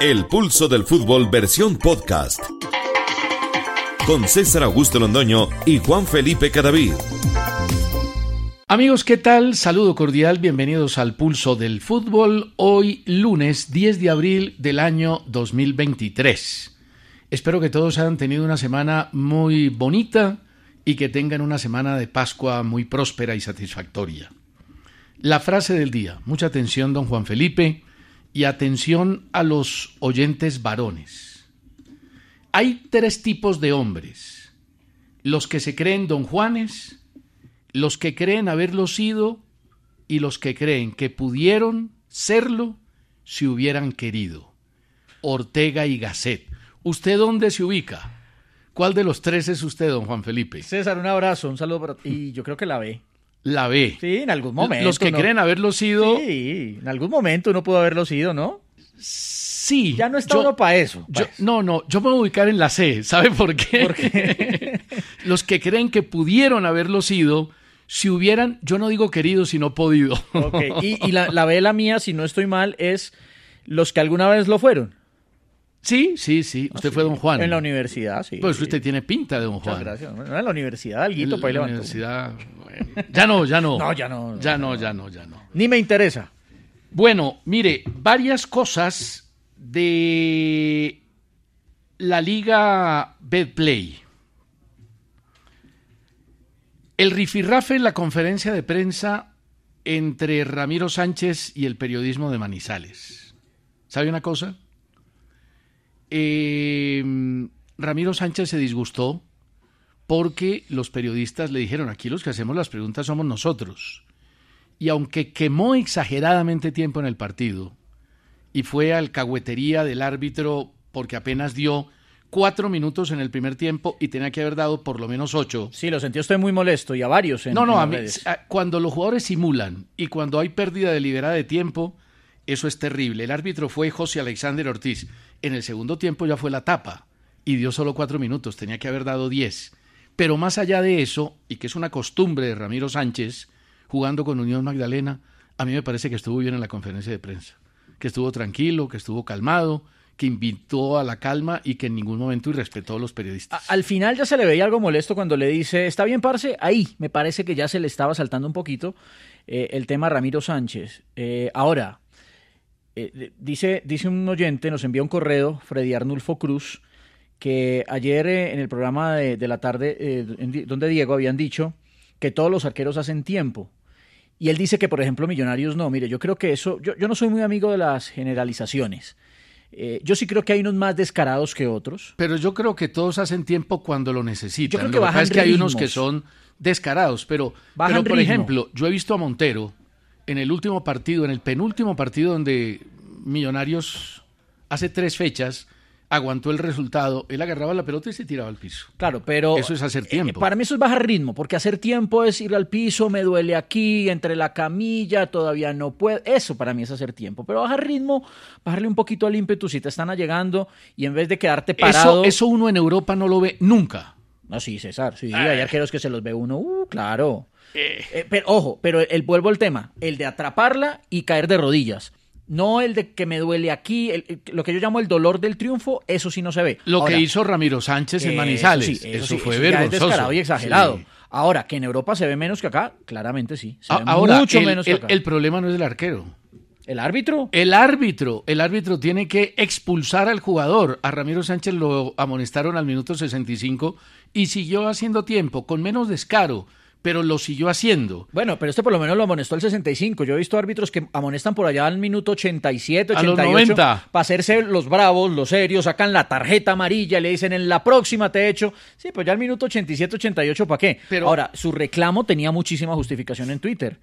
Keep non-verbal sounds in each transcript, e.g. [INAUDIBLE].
El pulso del fútbol versión podcast. Con César Augusto Londoño y Juan Felipe Cadavid. Amigos, ¿qué tal? Saludo cordial, bienvenidos al pulso del fútbol. Hoy lunes 10 de abril del año 2023. Espero que todos hayan tenido una semana muy bonita y que tengan una semana de Pascua muy próspera y satisfactoria. La frase del día. Mucha atención, don Juan Felipe y atención a los oyentes varones. Hay tres tipos de hombres. Los que se creen don Juanes, los que creen haberlo sido y los que creen que pudieron serlo si hubieran querido. Ortega y Gasset. ¿Usted dónde se ubica? ¿Cuál de los tres es usted, don Juan Felipe? César, un abrazo, un saludo para ti. Y yo creo que la ve. La ve. Sí, en algún momento. Los que ¿no? creen haberlo sido. Sí, en algún momento uno pudo haberlo sido, ¿no? Sí. Ya no está yo- uno para eso. pues. no, no, yo me voy a ubicar en la C. ¿Sabe por qué? ¿Por qué? [LAUGHS] Los que creen que pudieron haberlo sido si hubieran, yo no digo querido, sino podido. Ok, Y, y [LAUGHS] la, la B, la mía, si no estoy mal, es los que alguna vez lo fueron. Sí, sí, sí. Usted fue don Juan. En la universidad, sí. Pues usted tiene pinta de don Muchas Juan. gracias. Bueno, en la universidad, En alguito para ahí la universidad. bueno. Ya [LAUGHS] no, ya no. No, ya no, no, Ya no, ya no, ya no. Ni me interesa. Bueno, mire, varias cosas de la liga Betplay. El rifirrafe en la conferencia de prensa entre Ramiro Sánchez y el periodismo de Manizales. ¿Sabe una cosa? Eh, Ramiro Sánchez se disgustó porque los periodistas le dijeron, aquí los que hacemos las preguntas somos nosotros. Y aunque quemó exageradamente tiempo en el partido y fue alcahuetería del árbitro porque apenas dio cuatro minutos en el primer tiempo y tenía que haber dado por lo menos ocho. Sí, lo sentí usted muy molesto y a varios en No, no, en a mí, cuando los jugadores simulan y cuando hay pérdida deliberada de tiempo, eso es terrible. El árbitro fue José Alexander Ortiz. En el segundo tiempo ya fue la tapa y dio solo cuatro minutos, tenía que haber dado diez. Pero más allá de eso, y que es una costumbre de Ramiro Sánchez, jugando con Unión Magdalena, a mí me parece que estuvo bien en la conferencia de prensa, que estuvo tranquilo, que estuvo calmado, que invitó a la calma y que en ningún momento irrespetó a los periodistas. Al final ya se le veía algo molesto cuando le dice, está bien, parce, ahí me parece que ya se le estaba saltando un poquito eh, el tema Ramiro Sánchez. Eh, ahora, eh, dice, dice un oyente, nos envía un correo, Freddy Arnulfo Cruz, que ayer eh, en el programa de, de la tarde, eh, en donde Diego habían dicho que todos los arqueros hacen tiempo. Y él dice que, por ejemplo, Millonarios no. Mire, yo creo que eso, yo, yo no soy muy amigo de las generalizaciones. Eh, yo sí creo que hay unos más descarados que otros. Pero yo creo que todos hacen tiempo cuando lo necesitan. Yo creo que lo es que hay unos que son descarados, pero, Bajan pero por ritmo. ejemplo, yo he visto a Montero en el último partido, en el penúltimo partido donde Millonarios hace tres fechas aguantó el resultado, él agarraba la pelota y se tiraba al piso. Claro, pero. Eso es hacer eh, tiempo. para mí eso es bajar ritmo, porque hacer tiempo es ir al piso, me duele aquí, entre la camilla, todavía no puedo. Eso para mí es hacer tiempo. Pero bajar ritmo, bajarle un poquito al ímpetu si te están allegando y en vez de quedarte parado. Eso, eso uno en Europa no lo ve nunca. No, sí, César, sí, hay arqueros que se los ve uno, uh, claro. Eh, pero, ojo, pero el, vuelvo al tema, el de atraparla y caer de rodillas. No el de que me duele aquí, el- el- lo que yo llamo el dolor del triunfo, eso sí no se ve. Lo Ahora, que hizo Ramiro Sánchez en eso Manizales, sí, eso, sí, fue eso ya es vergonzoso. descarado y exagerado. Sí. Ahora, que en Europa se ve menos que acá, claramente sí. Se A- ve Ahora, mucho el, menos que el- acá. el problema no es el arquero. ¿El árbitro? El árbitro, el árbitro tiene que expulsar al jugador. A Ramiro Sánchez lo amonestaron al minuto 65 y siguió haciendo tiempo, con menos descaro, pero lo siguió haciendo. Bueno, pero este por lo menos lo amonestó el 65. Yo he visto árbitros que amonestan por allá al minuto 87, 88. A los 90. Para hacerse los bravos, los serios, sacan la tarjeta amarilla, le dicen en la próxima te echo. Sí, pues ya al minuto 87, 88, ¿para qué? Pero- Ahora, su reclamo tenía muchísima justificación en Twitter.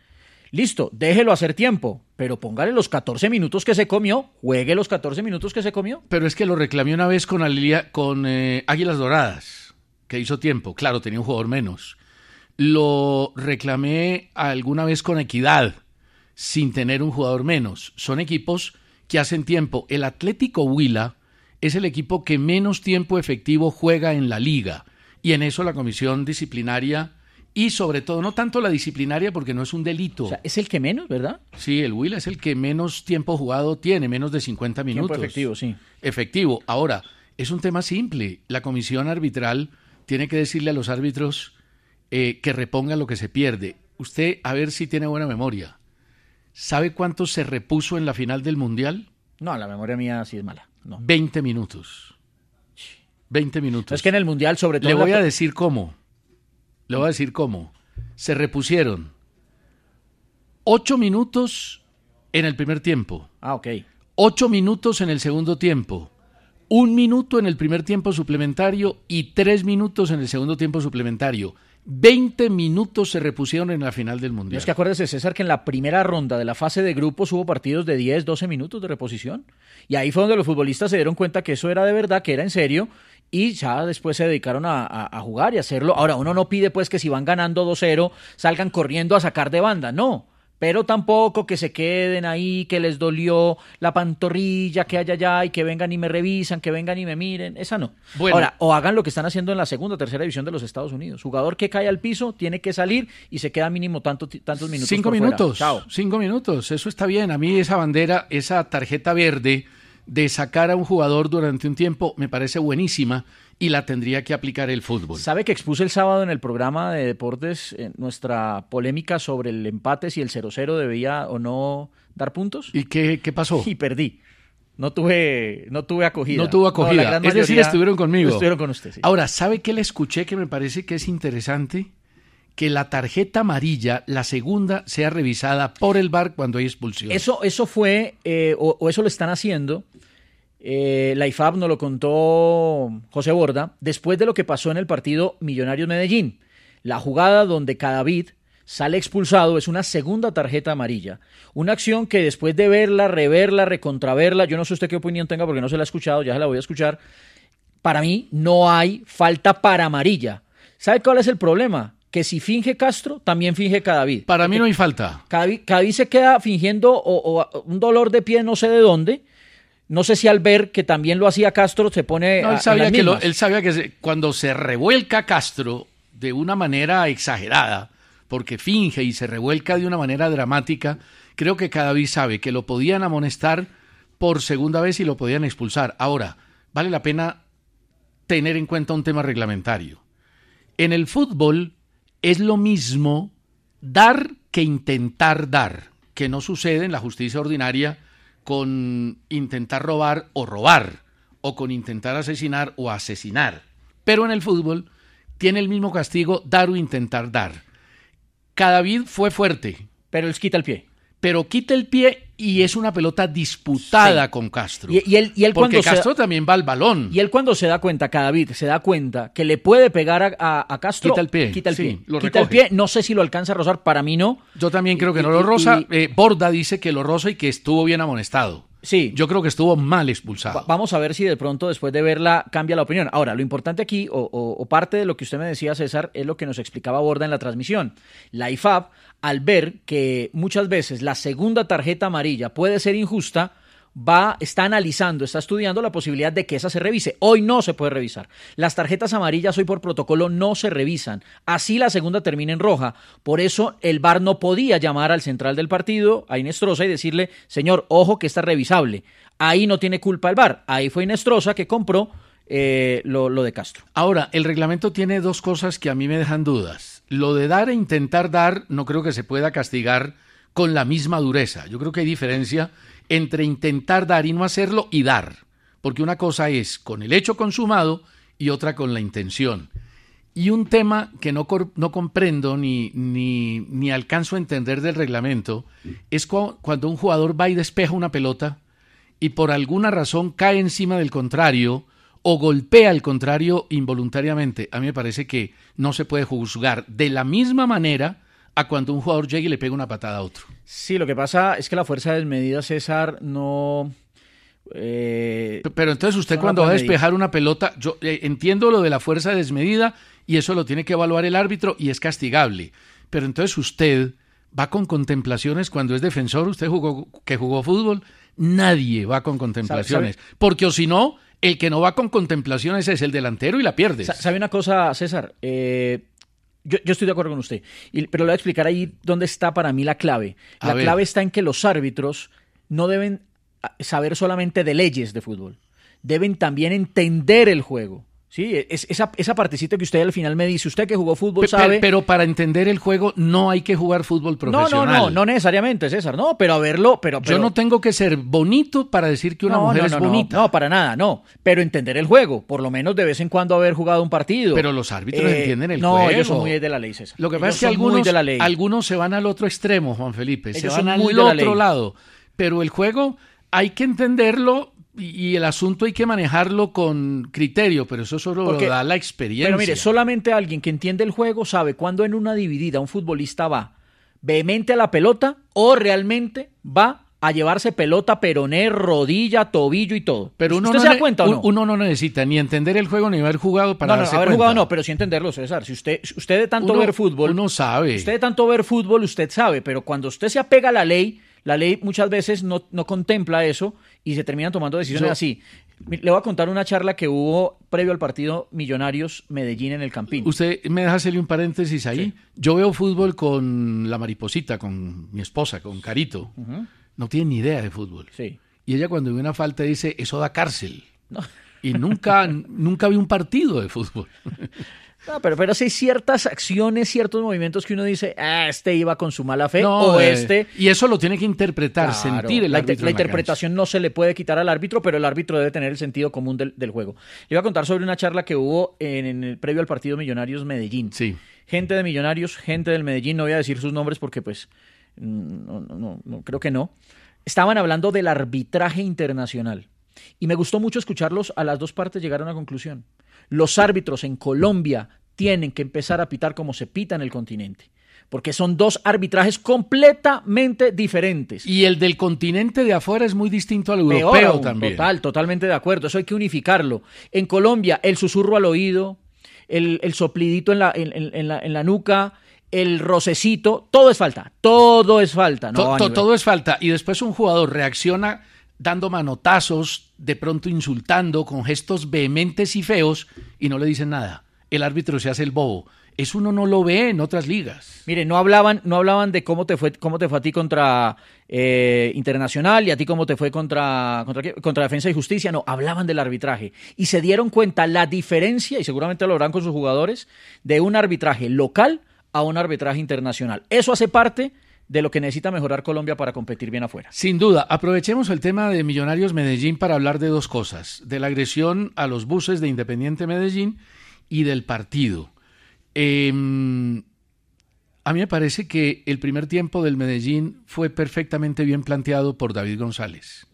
Listo, déjelo hacer tiempo, pero póngale los 14 minutos que se comió, juegue los 14 minutos que se comió. Pero es que lo reclamé una vez con, Alilia- con eh, Águilas Doradas, que hizo tiempo. Claro, tenía un jugador menos. Lo reclamé alguna vez con Equidad, sin tener un jugador menos. Son equipos que hacen tiempo. El Atlético Huila es el equipo que menos tiempo efectivo juega en la liga. Y en eso la comisión disciplinaria y sobre todo, no tanto la disciplinaria porque no es un delito. O sea, es el que menos, ¿verdad? Sí, el Huila es el que menos tiempo jugado tiene, menos de 50 minutos. Tiempo efectivo, sí. Efectivo. Ahora, es un tema simple. La comisión arbitral tiene que decirle a los árbitros eh, que repongan lo que se pierde. Usted, a ver si tiene buena memoria. ¿Sabe cuánto se repuso en la final del Mundial? No, la memoria mía sí es mala. No. 20 minutos. 20 minutos. Es que en el Mundial, sobre todo... Le la voy a decir cómo. Le voy a decir cómo. Se repusieron 8 minutos en el primer tiempo. Ah, ok. Ocho minutos en el segundo tiempo, un minuto en el primer tiempo suplementario y tres minutos en el segundo tiempo suplementario. Veinte minutos se repusieron en la final del Mundial. es que acuérdese, César, que en la primera ronda de la fase de grupos hubo partidos de 10, 12 minutos de reposición. Y ahí fue donde los futbolistas se dieron cuenta que eso era de verdad, que era en serio. Y ya después se dedicaron a, a- a jugar y hacerlo. Ahora, uno no pide pues que si van ganando 2-0 salgan corriendo a sacar de banda. No. Pero tampoco que se queden ahí, que les dolió la pantorrilla, que haya allá y que vengan y me revisan, que vengan y me miren. Esa no. Bueno. Ahora, o hagan lo que están haciendo en la segunda o tercera división de los Estados Unidos. Jugador que cae al piso tiene que salir y se queda mínimo tanto, tantos minutos. Cinco por fuera. minutos. Chao. Cinco minutos. Eso está bien. A mí esa bandera, esa tarjeta verde de sacar a un jugador durante un tiempo me parece buenísima y la tendría que aplicar el fútbol. ¿Sabe que expuse el sábado en el programa de deportes eh, nuestra polémica sobre el empate si el 0-0 debía o no dar puntos? ¿Y qué, qué pasó? Y perdí. No tuve, no tuve acogida. No tuvo la acogida. es decir, estuvieron conmigo. Estuvieron con usted, sí. Ahora, ¿sabe qué le escuché que me parece que es interesante? Que la tarjeta amarilla, la segunda, sea revisada por el VAR cuando hay expulsión. Eso, eso fue, eh, o, o eso lo están haciendo. Eh, la IFAB nos lo contó José Borda después de lo que pasó en el partido Millonarios Medellín. La jugada donde Cadavid sale expulsado es una segunda tarjeta amarilla. Una acción que después de verla, reverla, recontraverla, yo no sé usted qué opinión tenga porque no se la ha escuchado, ya se la voy a escuchar. Para mí no hay falta para amarilla. ¿Sabe cuál es el problema? Que si finge Castro, también finge Cadavid. Para mí no hay falta. Cadavid, Cadavid se queda fingiendo o, o un dolor de pie no sé de dónde. No sé si al ver que también lo hacía Castro se pone No, a- él, sabía las que lo- él sabía que cuando se revuelca Castro de una manera exagerada, porque finge y se revuelca de una manera dramática, creo que cada vez sabe que lo podían amonestar por segunda vez y lo podían expulsar. Ahora, vale la pena tener en cuenta un tema reglamentario. En el fútbol es lo mismo dar que intentar dar, que no sucede en la justicia ordinaria con intentar robar o robar, o con intentar asesinar o asesinar. Pero en el fútbol tiene el mismo castigo dar o intentar dar. Cadavid fue fuerte, Pero él quita el pie. Pero quita el pie y es una pelota disputada Sí. con Castro. Y, y él, y él porque cuando Castro también va al balón. y él cuando se da cuenta, Cadavid se da cuenta que le puede pegar a, a- a Castro. Quita el pie, Quita el sí, pie. lo quita el pie. No sé si lo alcanza a rozar. Para mí no. Yo también creo que no lo roza. Eh, Borda dice que lo roza y que estuvo bien amonestado. Sí. Yo creo que estuvo mal expulsado. Va- Vamos a ver si de pronto después de verla cambia la opinión. Ahora, lo importante aquí, o, o- o parte de lo que usted me decía, César, es lo que nos explicaba Borda en la transmisión. La IFAB, al ver que muchas veces la segunda tarjeta amarilla puede ser injusta, va, está analizando, está estudiando la posibilidad de que esa se revise. Hoy no se puede revisar. Las tarjetas amarillas hoy por protocolo no se revisan. Así la segunda termina en roja. Por eso el VAR no podía llamar al central del partido, a Inestrosa, y decirle, señor, ojo que está revisable. Ahí no tiene culpa el VAR. Ahí fue Inestrosa que compró eh, lo, lo de Castro. Ahora, el reglamento tiene dos cosas que a mí me dejan dudas. Lo de dar e intentar dar no creo que se pueda castigar con la misma dureza. Yo creo que hay diferencia entre intentar dar y no hacerlo y dar, porque una cosa es con el hecho consumado y otra con la intención. Y un tema que no, no comprendo ni, ni, ni, alcanzo a entender del reglamento es cuando un jugador va y despeja una pelota y por alguna razón cae encima del contrario o golpea al contrario involuntariamente. A mí me parece que no se puede juzgar de la misma manera a cuando un jugador llega y le pega una patada a otro. Sí, lo que pasa es que la fuerza desmedida, César, no eh, Pero entonces usted cuando va a despejar una pelota, yo eh, entiendo lo de la fuerza desmedida y eso lo tiene que evaluar el árbitro y es castigable. Pero entonces usted va con contemplaciones cuando es defensor, usted jugó que jugó fútbol, nadie va con contemplaciones, porque o si no, el que no va con contemplaciones es el delantero y la pierde. ¿Sabe una cosa, César? Eh, yo, estoy de acuerdo con usted, pero le voy a explicar ahí dónde está para mí la clave. La clave está en que los árbitros no deben saber solamente de leyes de fútbol, deben también entender el juego. Sí, es, esa, esa partecita que usted al final me dice, usted que jugó fútbol sabe... Pero, para entender el juego no hay que jugar fútbol profesional. No, no, no, no necesariamente, César, no, pero a verlo, pero... Yo no tengo que ser bonito para decir que una mujer es bonita. No, para nada, no, pero entender el juego, por lo menos de vez en cuando haber jugado un partido. Pero los árbitros eh, entienden el juego. No, ellos son muy de la ley, César. Lo que pasa es que algunos, algunos se van al otro extremo, Juan Felipe, se van al otro lado, pero el juego hay que entenderlo y el asunto hay que manejarlo con criterio, pero eso solo lo da la experiencia. Pero mire, solamente alguien que entiende el juego sabe cuándo en una dividida un futbolista va vehemente a la pelota o realmente va a llevarse pelota, peroné, rodilla, tobillo y todo. Pero uno no se da cuenta o no? Uno no necesita ni entender el juego ni haber jugado para no, no, haber jugado no, pero sí entenderlo, César. Si usted, usted de tanto ver fútbol, uno sabe. Usted de tanto ver fútbol, usted sabe, pero cuando usted se apega a la ley, la ley muchas veces no, no contempla eso y se terminan tomando decisiones así. Le voy a contar una charla que hubo previo al partido Millonarios Medellín en el Campín. Usted me deja hacerle un paréntesis ahí. Yo veo fútbol con la mariposita, con mi esposa, con Carito. No tiene ni idea de fútbol. Sí. Y ella cuando ve una falta dice, eso da cárcel. Y nunca, [LAUGHS] nunca vi un partido de fútbol. [LAUGHS] No, pero, pero sí hay ciertas acciones, ciertos movimientos que uno dice, ah, este iba con su mala fe, o eh, este. Y eso lo tiene que interpretar, sentir el la, árbitro. La, interpretación no se le puede quitar al árbitro, pero el árbitro debe tener el sentido común del, juego. Le iba a contar sobre una charla que hubo en, el previo al partido Millonarios Medellín. Sí. Gente de Millonarios, gente del Medellín, no voy a decir sus nombres porque, pues, mm, no, no, no creo que no. Estaban hablando del arbitraje internacional. Y me gustó mucho escucharlos a las dos partes llegar a una conclusión. Los árbitros en Colombia tienen que empezar a pitar como se pita en el continente. Porque son dos arbitrajes completamente diferentes. Y el del continente de afuera es muy distinto al europeo también. Total, totalmente de acuerdo. Eso hay que unificarlo. En Colombia, el susurro al oído, el, soplidito en la, en, la, en la nuca, el rocecito, todo es falta. Todo es falta. todo es falta. Y después un jugador reacciona dando manotazos, de pronto insultando, con gestos vehementes y feos, y no le dicen nada. El árbitro se hace el bobo. Eso uno no lo ve en otras ligas. Mire, no hablaban, no hablaban de cómo te fue, cómo te fue a ti contra eh, Internacional y a ti cómo te fue contra, contra, contra Defensa y Justicia. No, hablaban del arbitraje. Y se dieron cuenta la diferencia, y seguramente lo harán con sus jugadores, de un arbitraje local a un arbitraje internacional. Eso hace parte de lo que necesita mejorar Colombia para competir bien afuera. Sin duda, aprovechemos el tema de Millonarios Medellín para hablar de dos cosas, de la agresión a los buses de Independiente Medellín y del partido. Em, a mí me parece que el primer tiempo del Medellín fue perfectamente bien planteado por David González,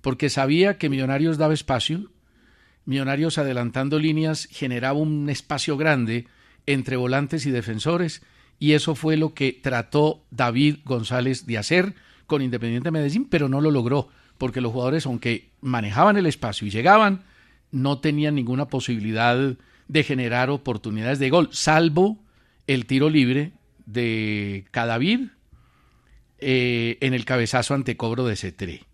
porque sabía que Millonarios daba espacio, Millonarios adelantando líneas generaba un espacio grande entre volantes y defensores, y eso fue lo que trató David González de hacer con Independiente Medellín, pero no lo logró, porque los jugadores, aunque manejaban el espacio y llegaban, no tenían ninguna posibilidad de generar oportunidades de gol, salvo el tiro libre de Cadavid eh, en el cabezazo ante cobro de C3.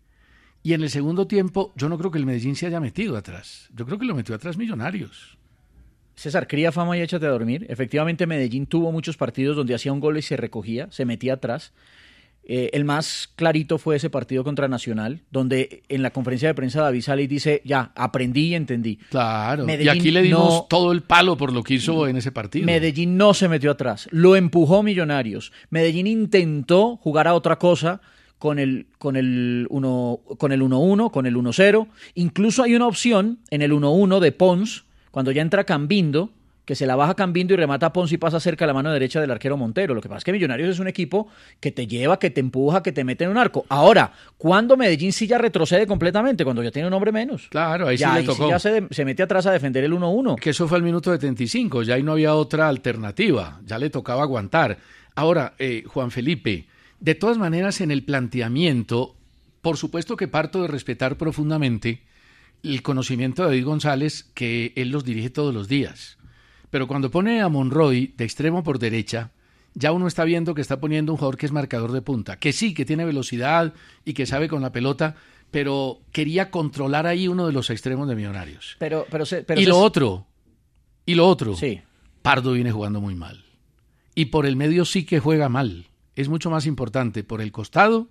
Y en el segundo tiempo, yo no creo que el Medellín se haya metido atrás. Yo creo que lo metió atrás Millonarios. César, cría fama y échate a dormir. Efectivamente, Medellín tuvo muchos partidos donde hacía un gol y se recogía, se metía atrás. Eh, el más clarito fue ese partido contra Nacional, donde en la conferencia de prensa David sale y dice, ya, aprendí y entendí. Claro, y aquí le dimos todo el palo por lo que hizo en ese partido. Medellín no se metió atrás, lo empujó Millonarios. Medellín intentó jugar a otra cosa con el con el 1 con el 1-1, con el 1-0. Incluso hay una opción en el 1-1 de Pons, cuando ya entra Cambindo, que se la baja Cambindo y remata a Pons y pasa cerca a la mano derecha del arquero Montero. Lo que pasa es que Millonarios es un equipo que te lleva, que te empuja, que te mete en un arco. Ahora, cuando Medellín sí ya retrocede completamente, cuando ya tiene un hombre menos. Claro, ahí sí le tocó. ya se, mete atrás a defender el 1-1. Que eso fue al minuto 75, ya ahí no había otra alternativa, ya le tocaba aguantar. Ahora, eh, Juan Felipe, de todas maneras, en el planteamiento, por supuesto que parto de respetar profundamente el conocimiento de David González, que él los dirige todos los días pero cuando pone a Monroy de extremo por derecha, ya uno está viendo que está poniendo un jugador que es marcador de punta, que sí, que tiene velocidad y que sabe con la pelota, pero quería controlar ahí uno de los extremos de Millonarios. Pero, pero, y lo otro, y lo otro, sí. Pardo viene jugando muy mal. Y por el medio sí que juega mal. Es mucho más importante por el costado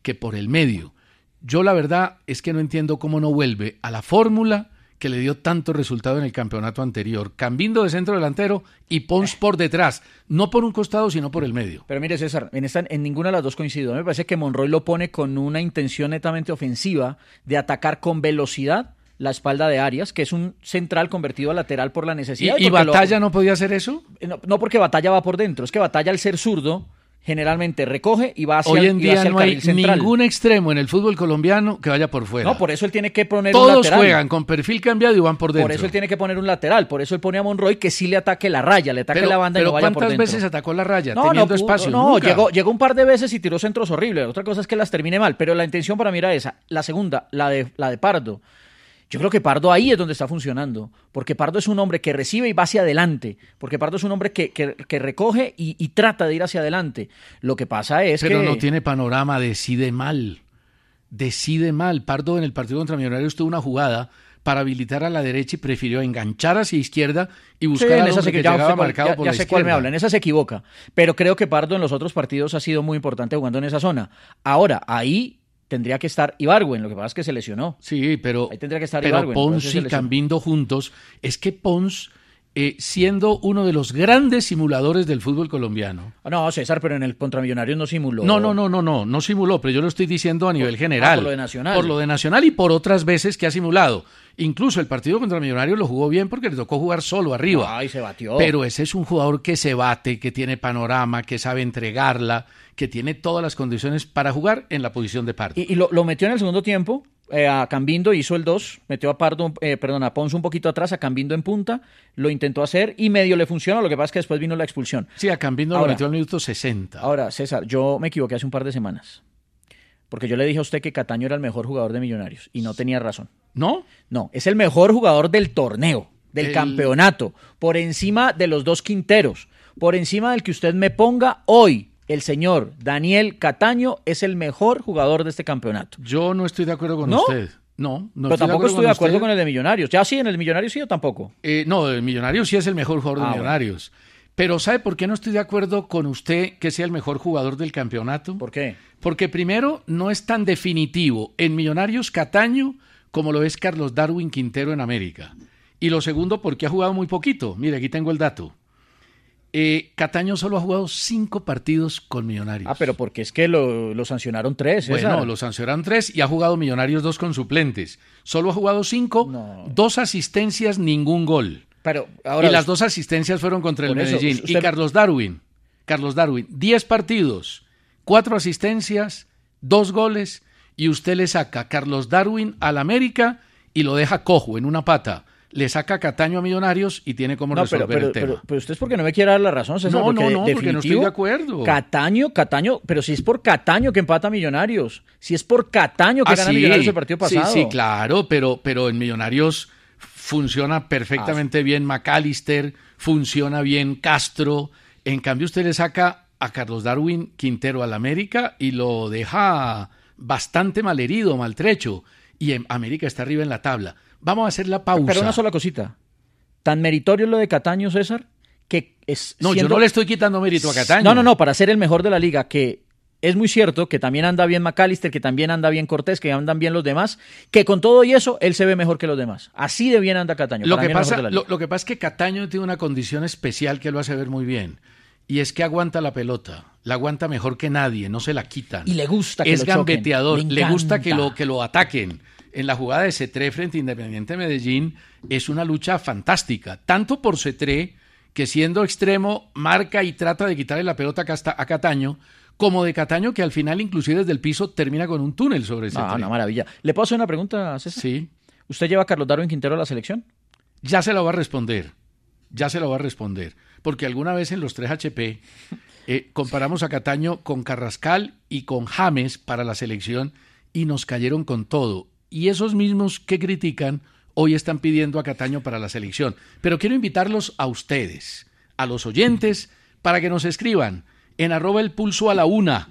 que por el medio. Yo la verdad es que no entiendo cómo no vuelve a la fórmula que le dio tanto resultado en el campeonato anterior. Cambindo de centro delantero y Pons por detrás. No por un costado, sino por el medio. Pero mire, César, en, esta, en ninguna de las dos coincido. Me parece que Monroy lo pone con una intención netamente ofensiva de atacar con velocidad la espalda de Arias, que es un central convertido a lateral por la necesidad. ¿Y, Batalla no podía hacer eso? No, no, porque Batalla va por dentro, es que Batalla al ser zurdo generalmente recoge y va hacia, Hoy en día el, no hay ningún extremo en el fútbol colombiano que vaya por fuera. No, por eso él tiene que poner Todos un lateral. juegan con perfil cambiado y van por dentro. Por eso él tiene que poner un lateral, por eso él pone a Monroy que sí le ataque la raya, le ataque la banda y no vaya por dentro. ¿Cuántas veces atacó la raya no, teniendo no, espacio? No, llegó, llegó un par de veces y tiró centros horribles. Otra cosa es que las termine mal, pero la intención para mí era esa. La segunda, la de, la de Pardo yo creo que Pardo ahí es donde está funcionando, porque Pardo es un hombre que recibe y va hacia adelante, porque Pardo es un hombre que, que, recoge y, trata de ir hacia adelante. Lo que pasa es que... Pero no tiene panorama, decide mal, decide mal. Pardo en el partido contra Millonarios tuvo una jugada para habilitar a la derecha y prefirió enganchar hacia izquierda y buscar a esa que llegaba marcado por ya la sé cuál me habla, en esa se equivoca. Pero creo que Pardo en los otros partidos ha sido muy importante jugando en esa zona. Ahora, ahí tendría que estar Ibargüen, lo que pasa es que se lesionó. Sí, pero, Ahí tendría que estar pero Pons y Cambindo juntos, es que Pons, eh, siendo uno de los grandes simuladores del fútbol colombiano. Ah, no, César, pero en el Contramillonario no simuló. No, no, no, no, no, no simuló, pero yo lo estoy diciendo a nivel general. por lo de Nacional. Por lo de Nacional y por otras veces que ha simulado. Incluso el partido contra Millonarios lo jugó bien porque le tocó jugar solo arriba. Ay, se batió. Pero ese es un jugador que se bate, que tiene panorama, que sabe entregarla, que tiene todas las condiciones para jugar en la posición de Pardo. Y, lo, metió en el segundo tiempo. Eh, a Cambindo hizo el 2, metió a Pardo, eh, perdón, a un poquito atrás, a Cambindo en punta, lo intentó hacer y medio le funcionó, lo que pasa es que después vino la expulsión. Sí, a Cambindo lo metió al minuto 60. Ahora, César, yo me equivoqué hace un par de semanas. Porque yo le dije a usted que Cataño era el mejor jugador de Millonarios y no tenía razón. ¿No? No, es el mejor jugador del torneo, del campeonato, por encima de los dos Quinteros, por encima del que usted me ponga hoy. El señor Daniel Cataño es el mejor jugador de este campeonato. Yo no estoy de acuerdo con usted. No, no Pero tampoco estoy de acuerdo con, el de Millonarios. Ya sí, en el Millonarios sí o tampoco. Eh, no, el Millonarios sí es el mejor jugador de ah, Millonarios. Pero ¿sabe por qué no estoy de acuerdo con usted que sea el mejor jugador del campeonato? ¿Por qué? Porque primero no es tan definitivo en Millonarios Cataño como lo es Carlos Darwin Quintero en América. Y lo segundo, porque ha jugado muy poquito. Mire, aquí tengo el dato. Eh, Cataño solo ha jugado cinco partidos con Millonarios. Ah, pero porque es que lo, sancionaron tres. Bueno, lo sancionaron tres y ha jugado Millonarios dos con suplentes. Solo ha jugado cinco, dos asistencias, ningún gol. Pero ahora y las dos asistencias fueron contra el Medellín. Y Carlos Darwin, Carlos Darwin, diez partidos, cuatro asistencias, dos goles y usted le saca a Carlos Darwin al América y lo deja cojo en una pata. Le saca Cataño a Millonarios y tiene como resolver el tema. Pero, usted es porque no me quiere dar la razón, César. No, no, no, porque no estoy de acuerdo. Cataño, Cataño, pero si es por Cataño que empata a Millonarios, si es por Cataño que ah, gana Millonarios el partido pasado. Sí, sí, claro, pero, pero en Millonarios funciona perfectamente ah, bien McAllister, funciona bien Castro. En cambio, usted le saca a Carlos Darwin Quintero al América y lo deja bastante malherido, maltrecho. Y en América está arriba en la tabla. Vamos a hacer la pausa. Pero una sola cosita. Tan meritorio lo de Cataño, César, que es. No, yo no le estoy quitando mérito a Cataño. No, no, no, para ser el mejor de la liga, que es muy cierto que también anda bien McAllister, que también anda bien Cortés, que andan bien los demás, que con todo y eso él se ve mejor que los demás. Así de bien anda Cataño. Lo, que pasa, lo, que pasa es que Cataño tiene una condición especial que lo hace ver muy bien. Y es que aguanta la pelota, la aguanta mejor que nadie, no se la quitan. Y le gusta que Es lo gambeteador, le, gusta que lo, que lo ataquen. En la jugada de Cetré frente a Independiente Medellín es una lucha fantástica, tanto por Cetré, que siendo extremo marca y trata de quitarle la pelota a Cataño, como de Cataño, que al final, inclusive desde el piso, termina con un túnel sobre ese. Ah, una maravilla. ¿Le puedo hacer una pregunta, César? Sí. ¿Usted lleva a Carlos Darwin Quintero a la selección? Ya se lo va a responder. Ya se lo va a responder. Porque alguna vez en los 3 HP eh, comparamos a Cataño con Carrascal y con James para la selección y nos cayeron con todo. Y esos mismos que critican hoy están pidiendo a Cataño para la selección. Pero quiero invitarlos a ustedes, a los oyentes, para que nos escriban en arroba el pulso a la una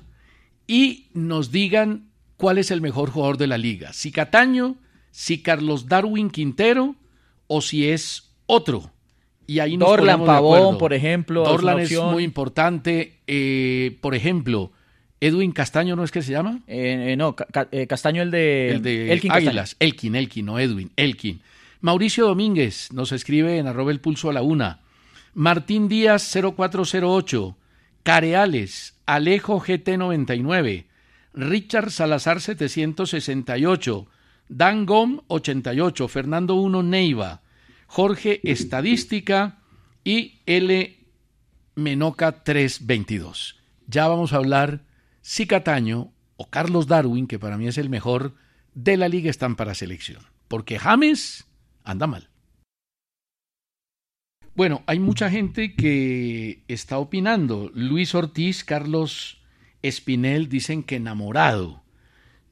y nos digan cuál es el mejor jugador de la liga. Si Cataño, si Carlos Darwin Quintero o si es otro. Y ahí nos Dorlan Pavón, por ejemplo. Dorlan es, muy importante. Eh, por ejemplo, Edwin Castaño, ¿no es que se llama? Eh, eh, no, Castaño el de, el de Elkin Águilas. Elkin, Elkin, no Edwin, Elkin. Mauricio Domínguez nos escribe en arroba el pulso a la una. Martín Díaz 0408. Careales, Alejo GT99, Richard Salazar 768, Dan Gom 88, Fernando 1 Neiva, Jorge Estadística y L Menoca 322. Ya vamos a hablar si Cataño o Carlos Darwin, que para mí es el mejor de la liga, están para selección. Porque James anda mal. Bueno, hay mucha gente que está opinando. Luis Ortiz, Carlos Espinel dicen que enamorado.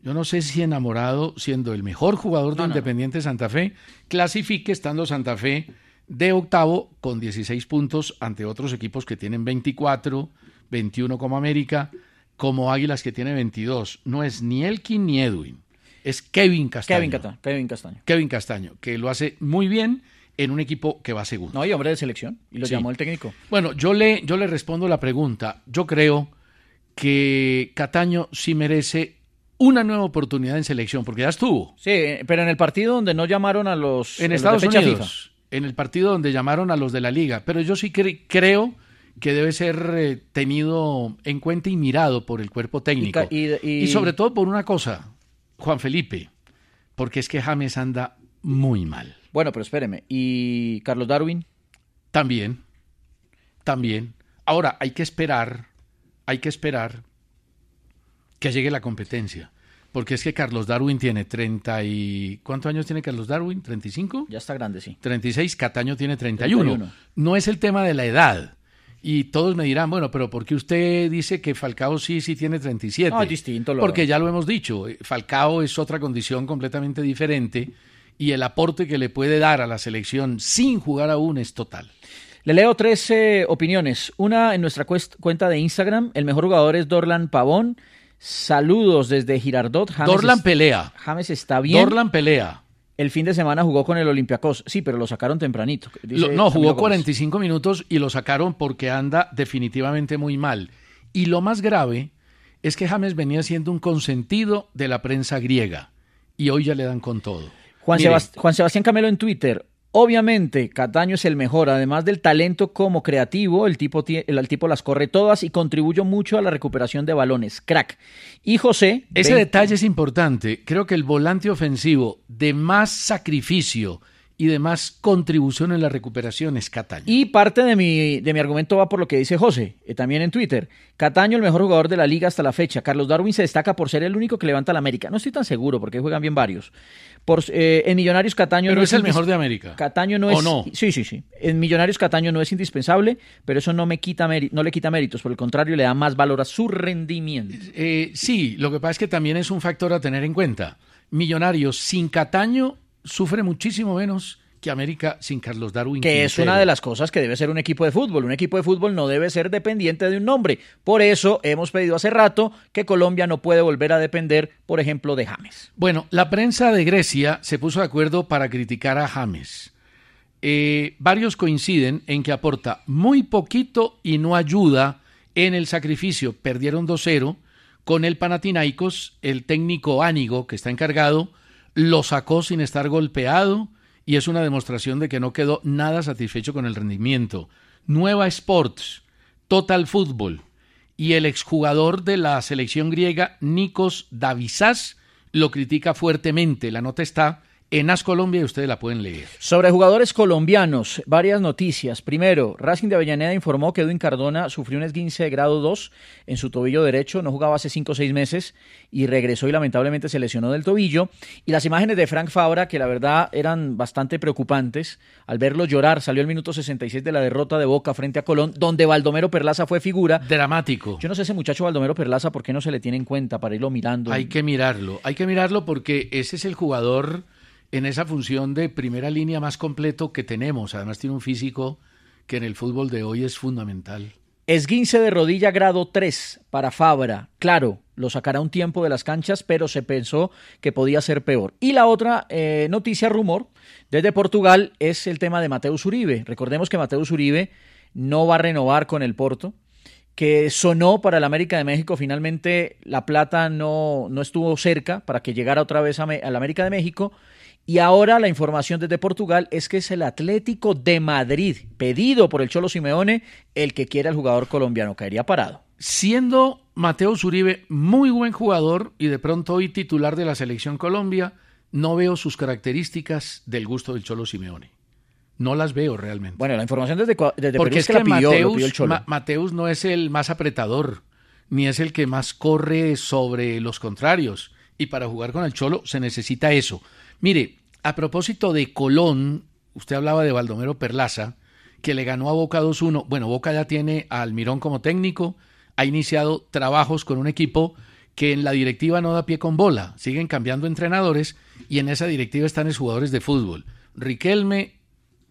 Yo no sé si enamorado, siendo el mejor jugador de Independiente Santa Fe, clasifique estando Santa Fe de octavo con 16 puntos ante otros equipos que tienen 24, 21 como América, como Águilas que tiene 22. No es ni Elkin ni Edwin, es Kevin Castaño. Kevin, Kevin Castaño. Kevin Castaño, que lo hace muy bien en un equipo que va segundo. No, hay hombre de selección, y lo llamó el técnico. Bueno, yo le, yo le respondo la pregunta. Yo creo que Cataño sí merece una nueva oportunidad en selección, porque ya estuvo. Sí, pero en el partido donde no llamaron a los... En Estados Unidos, en el partido donde llamaron a los de la liga. Pero yo sí creo que debe ser eh, tenido en cuenta y mirado por el cuerpo técnico. y sobre todo por una cosa, Juan Felipe, porque es que James anda muy mal. Bueno, pero espéreme. ¿Y Carlos Darwin? También. También. Ahora, hay que esperar, hay que esperar que llegue la competencia. Porque es que Carlos Darwin tiene 30 y... ¿Cuántos años tiene Carlos Darwin? ¿35? Ya está grande, sí. 36, Cataño tiene 31. 31. No es el tema de la edad. Y todos me dirán, bueno, pero ¿por qué usted dice que Falcao sí, sí tiene 37? No, es distinto. Lo... Porque ya lo hemos dicho, Falcao es otra condición completamente diferente y el aporte que le puede dar a la selección sin jugar aún es total. Le leo tres eh, opiniones. Una en nuestra cuenta de Instagram. El mejor jugador es Dorlan Pavón. Saludos desde Girardot. Dorlan pelea. James está bien. Dorlan pelea. El fin de semana jugó con el Olympiacos. Sí, pero lo sacaron tempranito. no, jugó 45 minutos y lo sacaron porque anda definitivamente muy mal. Y lo más grave es que James venía siendo un consentido de la prensa griega. Y hoy ya le dan con todo. Juan, Sebastián Camelo en Twitter. Obviamente, Cataño es el mejor, además del talento como creativo, el tipo, el, tipo las corre todas y contribuye mucho a la recuperación de balones. Crack. Y José. Ese detalle es importante. Creo que el volante ofensivo de más sacrificio y de más contribución en la recuperación es Cataño. Y parte de mi, de mi argumento va por lo que dice José, eh, también en Twitter. Cataño, el mejor jugador de la liga hasta la fecha. Carlos Darwin se destaca por ser el único que levanta la América. No estoy tan seguro porque juegan bien varios. Por, eh, en Millonarios Cataño pero no es, el mejor de América. Cataño no es. no? Sí, sí, sí. En Millonarios Cataño no es indispensable, pero eso no me quita no le quita méritos. Por el contrario, le da más valor a su rendimiento. Eh, sí, lo que pasa es que también es un factor a tener en cuenta. Millonarios sin Cataño sufre muchísimo menos que América sin Carlos Darwin. Que es una de las cosas que debe ser un equipo de fútbol. Un equipo de fútbol no debe ser dependiente de un nombre. Por eso hemos pedido hace rato que Colombia no puede volver a depender, por ejemplo, de James. Bueno, la prensa de Grecia se puso de acuerdo para criticar a James. Eh, varios coinciden en que aporta muy poquito y no ayuda en el sacrificio. Perdieron 2-0 con el Panathinaikos, el técnico Ánigo, que está encargado, lo sacó sin estar golpeado y es una demostración de que no quedó nada satisfecho con el rendimiento. Nueva Sports, Total Fútbol y el exjugador de la selección griega Nikos Davisas lo critica fuertemente. La nota está en As Colombia y ustedes la pueden leer. Sobre jugadores colombianos, varias noticias. Primero, Racing de Avellaneda informó que Edwin Cardona sufrió un esguince de grado 2 en su tobillo derecho, no jugaba hace 5 o 6 meses y regresó y lamentablemente se lesionó del tobillo. Y las imágenes de Frank Fabra, que la verdad eran bastante preocupantes, al verlo llorar, salió el minuto 66 de la derrota de Boca frente a Colón, donde Baldomero Perlaza fue figura. Dramático. Yo no sé ese muchacho Baldomero Perlaza, ¿por qué no se le tiene en cuenta para irlo mirando? Hay que mirarlo, hay que mirarlo porque ese es el jugador en esa función de primera línea más completo que tenemos. Además tiene un físico que en el fútbol de hoy es fundamental. Esguince de rodilla grado 3 para Fabra. Claro, lo sacará un tiempo de las canchas, pero se pensó que podía ser peor. Y la otra eh, noticia, rumor, desde Portugal es el tema de Mateus Uribe. Recordemos que Mateus Uribe no va a renovar con el Porto, que sonó para el América de México. Finalmente la plata no, no estuvo cerca para que llegara otra vez a, la América de México. Y ahora la información desde Portugal es que es el Atlético de Madrid, pedido por el Cholo Simeone, el que quiere al jugador colombiano. Caería parado. Siendo Mateo Zuribe muy buen jugador y de pronto hoy titular de la selección Colombia, no veo sus características del gusto del Cholo Simeone. No las veo realmente. Bueno, la información desde, desde Porque es que, la pidió, Mateus, el Cholo. Mateus no es el más apretador, ni es el que más corre sobre los contrarios. Y para jugar con el Cholo se necesita eso. Mire, a propósito de Colón, usted hablaba de Baldomero Perlaza, que le ganó a Boca 2-1. Bueno, Boca ya tiene a Almirón como técnico, ha iniciado trabajos con un equipo que en la directiva no da pie con bola, siguen cambiando entrenadores y en esa directiva están los jugadores de fútbol, Riquelme,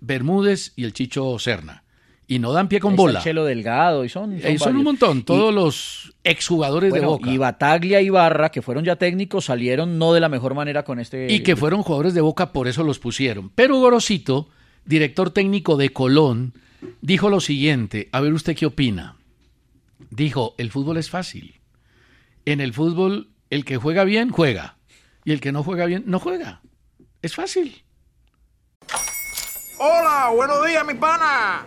Bermúdez y el Chicho Serna. Y no dan pie con bola. Chelo Delgado y son, son, son un montón, todos y, los exjugadores bueno, de Boca. Y Bataglia y Barra, que fueron ya técnicos, salieron no de la mejor manera con este. Y que fueron jugadores de Boca, por eso los pusieron. Pero Gorosito, director técnico de Colón, dijo lo siguiente: a ver usted qué opina. Dijo: el fútbol es fácil. En el fútbol, el que juega bien, juega. Y el que no juega bien, no juega. Es fácil. Hola, buenos días, mi pana.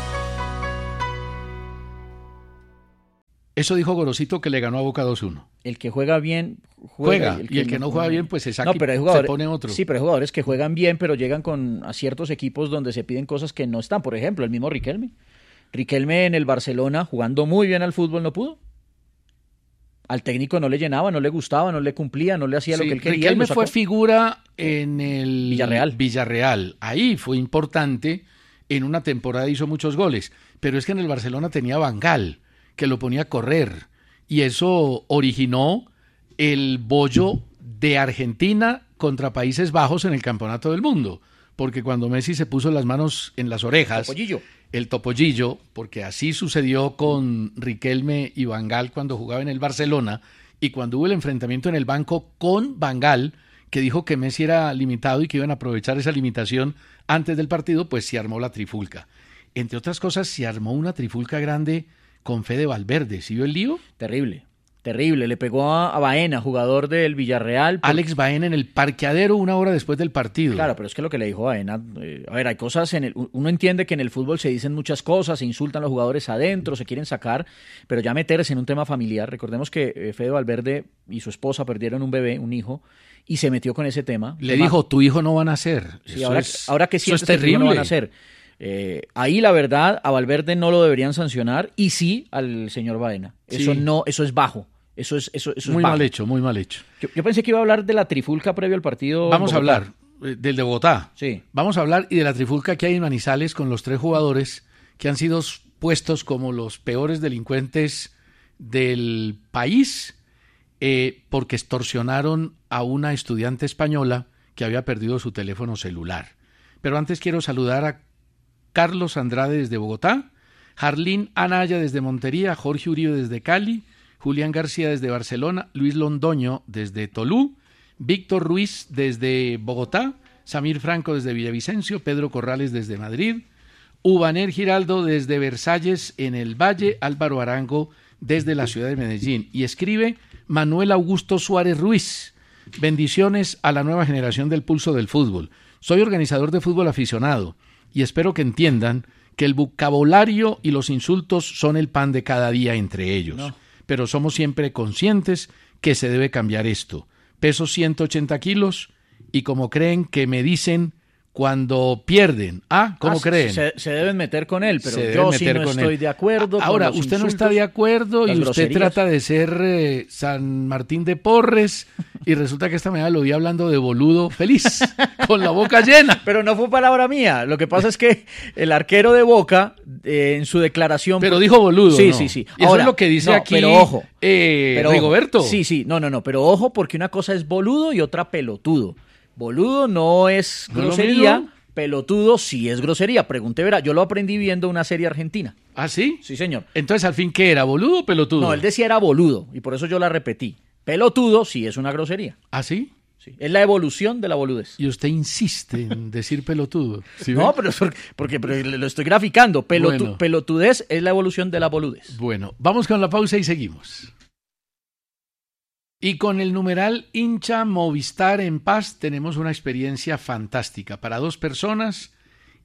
Eso dijo Gorosito que le ganó a Boca 2-1. El que juega bien juega, el que, y el que no, juega bien pues se saca no, pero hay jugadores, se pone otro. Sí, pero hay jugadores que juegan bien pero llegan con a ciertos equipos donde se piden cosas que no están. Por ejemplo, el mismo Riquelme. Riquelme en el Barcelona jugando muy bien al fútbol no pudo. Al técnico no le llenaba, no le gustaba, no le cumplía, no le hacía sí, lo que él quería. Riquelme fue figura en el Villarreal. Villarreal. Ahí fue importante. En una temporada hizo muchos goles. Pero es que en el Barcelona tenía Bangal, que lo ponía a correr. Y eso originó el bollo de Argentina contra Países Bajos en el Campeonato del Mundo. Porque cuando Messi se puso las manos en las orejas, Topollillo. el topollillo, porque así sucedió con Riquelme y Bangal cuando jugaba en el Barcelona, y cuando hubo el enfrentamiento en el banco con Bangal, que dijo que Messi era limitado y que iban a aprovechar esa limitación antes del partido, pues se armó la trifulca. Entre otras cosas, se armó una trifulca grande con Fede Valverde. ¿Sí vio el lío? Terrible. Terrible, le pegó a, a Baena, jugador del Villarreal. Por... Alex Baena en el parqueadero una hora después del partido. Claro, pero es que lo que le dijo Baena, eh, a ver, hay cosas en el, uno entiende que en el fútbol se dicen muchas cosas, se insultan los jugadores adentro, se quieren sacar, pero ya meterse en un tema familiar, recordemos que eh, Fede Valverde y su esposa perdieron un bebé, un hijo, y se metió con ese tema. Le tema, dijo, tu hijo no van a nacer. Sí, ahora, es, ahora que sientes que tu hijo no van a hacer. Eh, ahí la verdad a Valverde no lo deberían sancionar y sí al señor Baena. Eso sí. no, eso es bajo. Eso es, eso, eso muy es mal hecho, muy mal hecho. Yo, yo, pensé que iba a hablar de la trifulca previo al partido. Vamos a hablar eh, del de Bogotá. Sí. Vamos a hablar y de la trifulca que hay en Manizales con los tres jugadores que han sido puestos como los peores delincuentes del país eh, porque extorsionaron a una estudiante española que había perdido su teléfono celular. Pero antes quiero saludar a Carlos Andrade desde Bogotá, Jarlín Anaya desde Montería, Jorge Uribe desde Cali, Julián García desde Barcelona, Luis Londoño desde Tolú, Víctor Ruiz desde Bogotá, Samir Franco desde Villavicencio, Pedro Corrales desde Madrid, Ubaner Giraldo desde Versalles en el Valle, Álvaro Arango desde la ciudad de Medellín. Y escribe Manuel Augusto Suárez Ruiz. Bendiciones a la nueva generación del pulso del fútbol. Soy organizador de fútbol aficionado y espero que entiendan que el vocabulario y los insultos son el pan de cada día entre ellos. Pero somos siempre conscientes que se debe cambiar esto. Peso 180 kilos y como creen que me dicen cuando pierden. Ah, ¿cómo Ah, creen? Se, se deben meter con él, pero Se yo sí no estoy él. de acuerdo. con Ahora, usted no está de acuerdo y usted trata de ser eh, San Martín de Porres [LAUGHS] y resulta que esta mañana lo vi hablando de boludo feliz, [LAUGHS] con la boca llena. Pero no fue palabra mía. Lo que pasa es que el arquero de Boca, eh, en su declaración. Pero dijo boludo, Sí, ¿no? sí, sí. Y eso Ahora, es lo que dice no, aquí Pero ojo. eh, pero ojo. Rigoberto. Sí, sí. No, no, no. Pero ojo, porque una cosa es boludo y otra pelotudo. Boludo no es ¿No es lo grosería. Pelotudo sí es grosería. Pregunte, verá. Yo lo aprendí viendo una serie argentina. ¿Ah, sí? Sí, señor. Entonces, al fin, ¿qué era? ¿Boludo o pelotudo? No, él decía era boludo. Y por eso yo la repetí. Pelotudo sí es una grosería. ¿Ah, sí? Sí. Es la evolución de la boludez. Y usted insiste en [LAUGHS] decir pelotudo. ¿sí? No, pero porque, lo estoy graficando. Pelotu- Bueno. Pelotudez es la evolución de la boludez. Bueno, vamos con la pausa y seguimos. Y con el numeral hincha Movistar en paz tenemos una experiencia fantástica para dos personas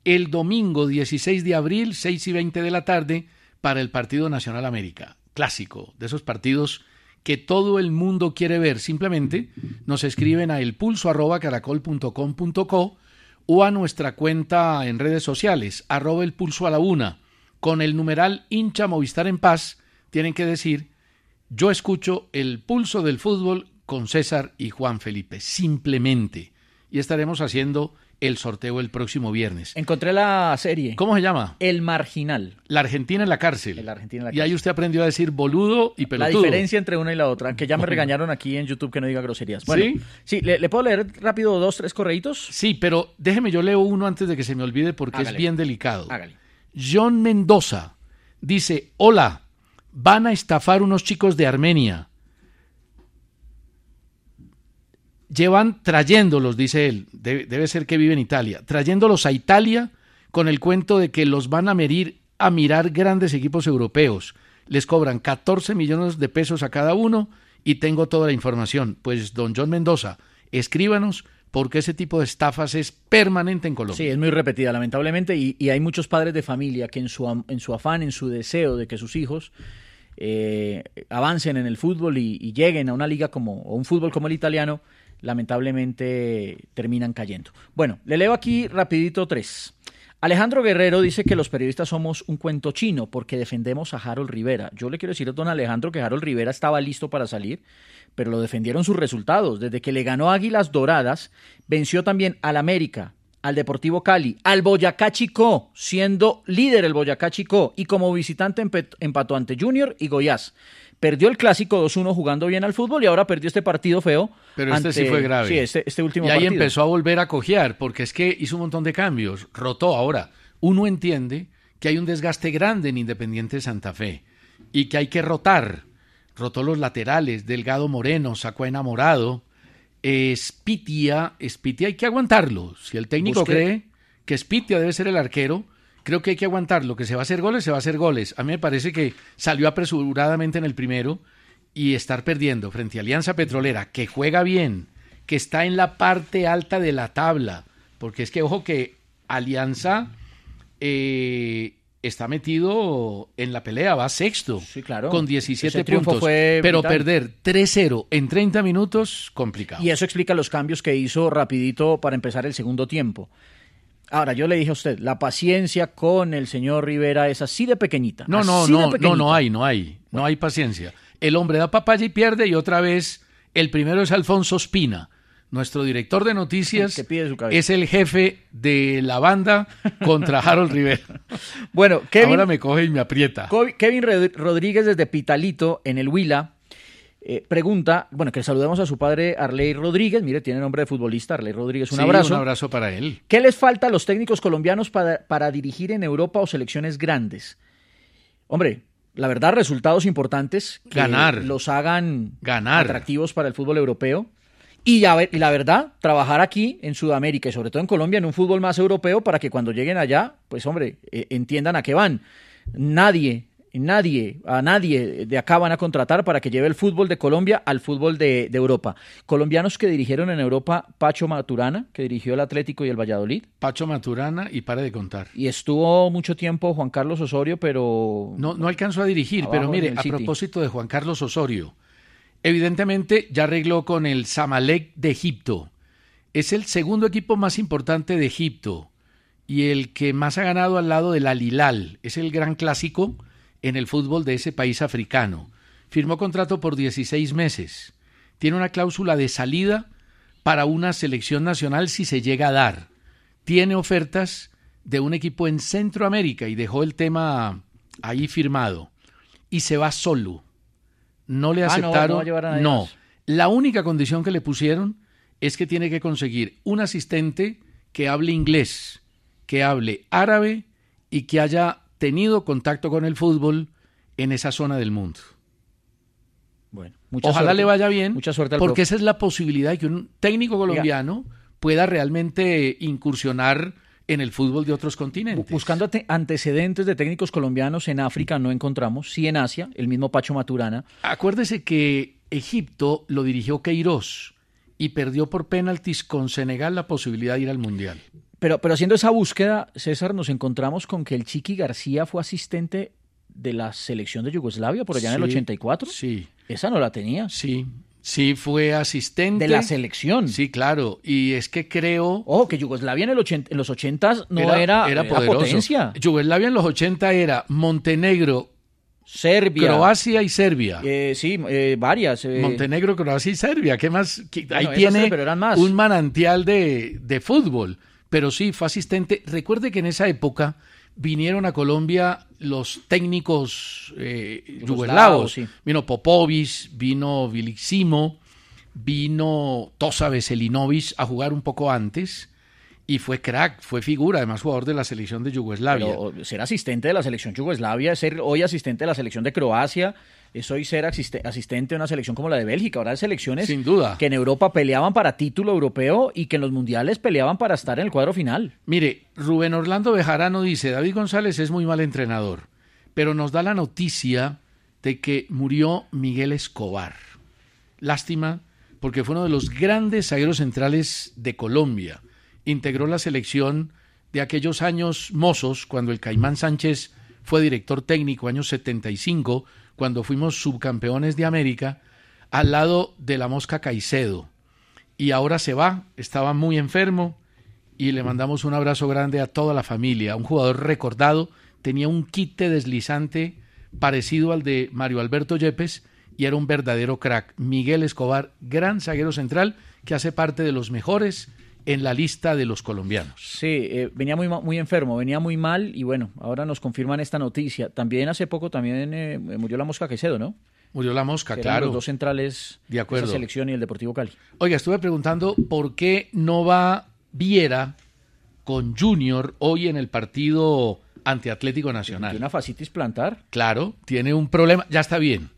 el domingo 16 de abril, 6 y 20 de la tarde, para el Partido Nacional América. Clásico, de esos partidos que todo el mundo quiere ver. Simplemente nos escriben a elpulso.caracol.com.co o a nuestra cuenta en redes sociales, arroba el pulso a la una. Con el numeral hincha Movistar en paz, tienen que decir, yo escucho el pulso del fútbol con César y Juan Felipe, simplemente. Y estaremos haciendo el sorteo el próximo viernes. Encontré la serie. ¿Cómo se llama? El Marginal. La Argentina en la cárcel. La Argentina en la Y ahí usted aprendió a decir boludo y La pelotudo. diferencia entre una y la otra, que ya me regañaron aquí en YouTube que no diga groserías. Bueno, ¿Sí? sí, ¿le, le puedo leer rápido dos, tres correitos? Sí, pero déjeme, yo leo uno antes de que se me olvide porque Hágale. es bien delicado. Hágale. John Mendoza dice, hola, van a estafar unos chicos de Armenia. Llevan trayéndolos, dice él, debe, ser que vive en Italia, trayéndolos a Italia con el cuento de que los van a medir a mirar grandes equipos europeos. Les cobran 14 millones de pesos a cada uno y tengo toda la información. Pues, don John Mendoza, escríbanos porque ese tipo de estafas es permanente en Colombia. Sí, es muy repetida, lamentablemente, y, y hay muchos padres de familia que en su, en su afán, en su deseo de que sus hijos eh, avancen en el fútbol y, y lleguen a una liga como, o un fútbol como el italiano, lamentablemente terminan cayendo. Bueno, le leo aquí rapidito tres. Alejandro Guerrero dice que los periodistas somos un cuento chino porque defendemos a Harold Rivera. Yo le quiero decir a don Alejandro que Harold Rivera estaba listo para salir, pero lo defendieron sus resultados. Desde que le ganó Águilas Doradas, venció también al América, al Deportivo Cali, al Boyacá Chicó, siendo líder el Boyacá Chicó, y como visitante empató ante Junior y Goiás. Perdió el clásico 2-1 jugando bien al fútbol y ahora perdió este partido feo. Pero este sí fue grave. Sí, este, este último y ahí partido. empezó a volver a cojear, porque es que hizo un montón de cambios, rotó. Ahora, uno entiende que hay un desgaste grande en Independiente Santa Fe y que hay que rotar. Rotó los laterales, Delgado Moreno, sacó a enamorado. Spitia, Spitia hay que aguantarlo. Si el técnico Busque- cree que Spitia debe ser el arquero, creo que hay que aguantarlo. Que se va a hacer goles, se va a hacer goles. A mí me parece que salió apresuradamente en el primero y estar perdiendo frente a Alianza Petrolera, que juega bien, que está en la parte alta de la tabla, porque es que, ojo, que Alianza eh, está metido en la pelea, va sexto, Sí, claro. con 17 Ese triunfo puntos, fue pero vital. perder 3-0 en 30 minutos, complicado. Y eso explica los cambios que hizo rapidito para empezar el segundo tiempo. Ahora, yo le dije a usted, la paciencia con el señor Rivera es así de pequeñita. No, no, no, no, no hay, no hay, no hay paciencia. El hombre da papaya y pierde y otra vez el primero es Alfonso Espina, nuestro director de noticias, es el jefe de la banda contra Harold Rivera. [LAUGHS] Bueno, Kevin, Ahora me coge y me aprieta. Kevin Rod- Rodríguez desde Pitalito, en el Huila, eh, pregunta, bueno, que saludemos a su padre Arley Rodríguez, mire, tiene nombre de futbolista, Arley Rodríguez, un Sí, abrazo. Un abrazo para él. ¿Qué les falta a los técnicos colombianos para, para dirigir en Europa o selecciones grandes? Hombre, la verdad, resultados importantes que Ganar. los hagan Ganar. atractivos para el fútbol europeo. Y, la verdad, trabajar aquí en Sudamérica y sobre todo en Colombia en un fútbol más europeo para que cuando lleguen allá, pues hombre, eh, entiendan a qué van. Nadie, nadie, a nadie de acá van a contratar para que lleve el fútbol de Colombia al fútbol de, de Europa. Colombianos que dirigieron en Europa, Pacho Maturana, que dirigió el Atlético y el Valladolid. Pacho Maturana y pare de contar. Y estuvo mucho tiempo Juan Carlos Osorio, pero No, no alcanzó a dirigir, pero mire, a City. propósito de Juan Carlos Osorio, evidentemente ya arregló con el Zamalek de Egipto. Es el segundo equipo más importante de Egipto y el que más ha ganado al lado del Al Hilal. Es el gran clásico en el fútbol de ese país africano. Firmó contrato por 16 meses. Tiene una cláusula de salida para una selección nacional si se llega a dar. Tiene ofertas de un equipo en Centroamérica y dejó el tema ahí firmado. Y se va solo. No le Ah, no, aceptaron. no va a no. La única condición que le pusieron es que tiene que conseguir un asistente que hable inglés, que hable árabe y que haya tenido contacto con el fútbol en esa zona del mundo. bueno, mucha Ojalá suerte. le vaya bien, Mucha suerte al porque profe. esa es la posibilidad de que un técnico colombiano pueda realmente incursionar en el fútbol de otros continentes. Buscando ante- antecedentes de técnicos colombianos en África no encontramos, sí en Asia, el mismo Pacho Maturana. Acuérdese que Egipto lo dirigió Queiroz y perdió por penaltis con Senegal la posibilidad de ir al Mundial. Pero, pero haciendo esa búsqueda, César, nos encontramos con que el Chiqui García fue asistente de la selección de Yugoslavia por allá en el Sí, 84. Sí, Esa no la tenía. sí, sí fue asistente. De la selección. Sí, claro. Y es que creo... Ojo, que Yugoslavia en, el 80 en los 80 no era, era poderoso. potencia. Yugoslavia en los 80 era Montenegro, Serbia. Croacia y Serbia. eh, sí, eh, varias. eh, Montenegro, Croacia y Serbia. ¿Qué más? ¿Qué- Bueno, Ahí tiene tres, más. un manantial de, de fútbol. Pero sí, fue asistente. Recuerde que en esa época vinieron a Colombia los técnicos eh, Yugoslavos, sí. Vino Popovic, vino Viliximo, vino Tosa Veselinovic a jugar un poco antes. Y fue crack, fue figura, además jugador de la selección de Yugoslavia. Pero ser asistente de la selección Yugoslavia, ser hoy asistente de la selección de Croacia, es hoy ser asiste- asistente de una selección como la de Bélgica. Ahora hay selecciones Sin duda. que en Europa peleaban para título europeo y que en los mundiales peleaban para estar en el cuadro final. Mire, Rubén Orlando Bejarano dice, David González es muy mal entrenador, pero nos da la noticia de que murió Miguel Escobar. Lástima, porque fue uno de los grandes zagueros centrales de Colombia. Integró la selección de aquellos años mozos, cuando el Caimán Sánchez fue director técnico, años 75, cuando fuimos subcampeones de América, al lado de la Mosca Caicedo. Y ahora se va, estaba muy enfermo, y le mandamos un abrazo grande a toda la familia. Un jugador recordado, tenía un quite deslizante parecido al de Mario Alberto Yepes y era un verdadero crack. Miguel Escobar, gran zaguero central que hace parte de los mejores en la lista de los colombianos. Sí, eh, venía muy, muy enfermo, venía muy mal y bueno, ahora nos confirman esta noticia. También hace poco también eh, murió la Mosca Caicedo, ¿no? Murió la mosca, eran claro. los dos centrales De acuerdo. esa selección y el Deportivo Cali. Oiga, estuve preguntando por qué no va Viera con Junior hoy en el partido ante Atlético Nacional. una fascitis plantar. Claro, tiene un problema, ya está bien,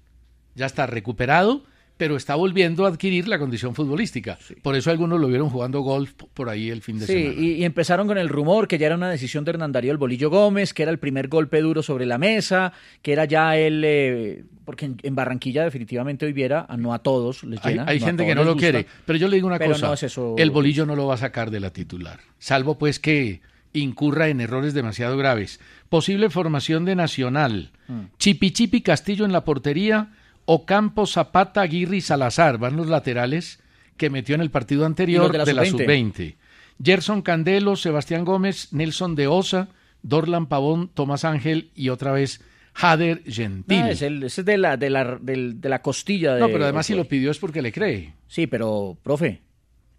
ya está recuperado, pero está volviendo a adquirir la condición futbolística. Por eso algunos lo vieron jugando golf por ahí el fin de Sí, semana. y, y empezaron con el rumor que ya era una decisión de Hernán Darío el Bolillo Gómez, que era el primer golpe duro sobre la mesa, que era ya el... eh, porque en, en Barranquilla definitivamente hoy viera, a no a todos les llena. hay no gente que no lo gusta. quiere, pero yo le digo una Pero cosa, no es eso. el bolillo no lo va a sacar de la titular, salvo pues que incurra en errores demasiado graves. Posible formación de Nacional, Mm. Chipi Chipi Castillo en la portería, Ocampo, Zapata, Aguirre y Salazar, van los laterales que metió en el partido anterior de la de la sub-20. sub-20. Gerson Candelo, Sebastián Gómez, Nelson de Osa, Dorlan Pavón, Tomás Ángel y otra vez Jader Gentil. Ah, es el- es de la, de la, de la costilla de... no, pero además si lo pidió es porque le cree. Sí, pero, profe,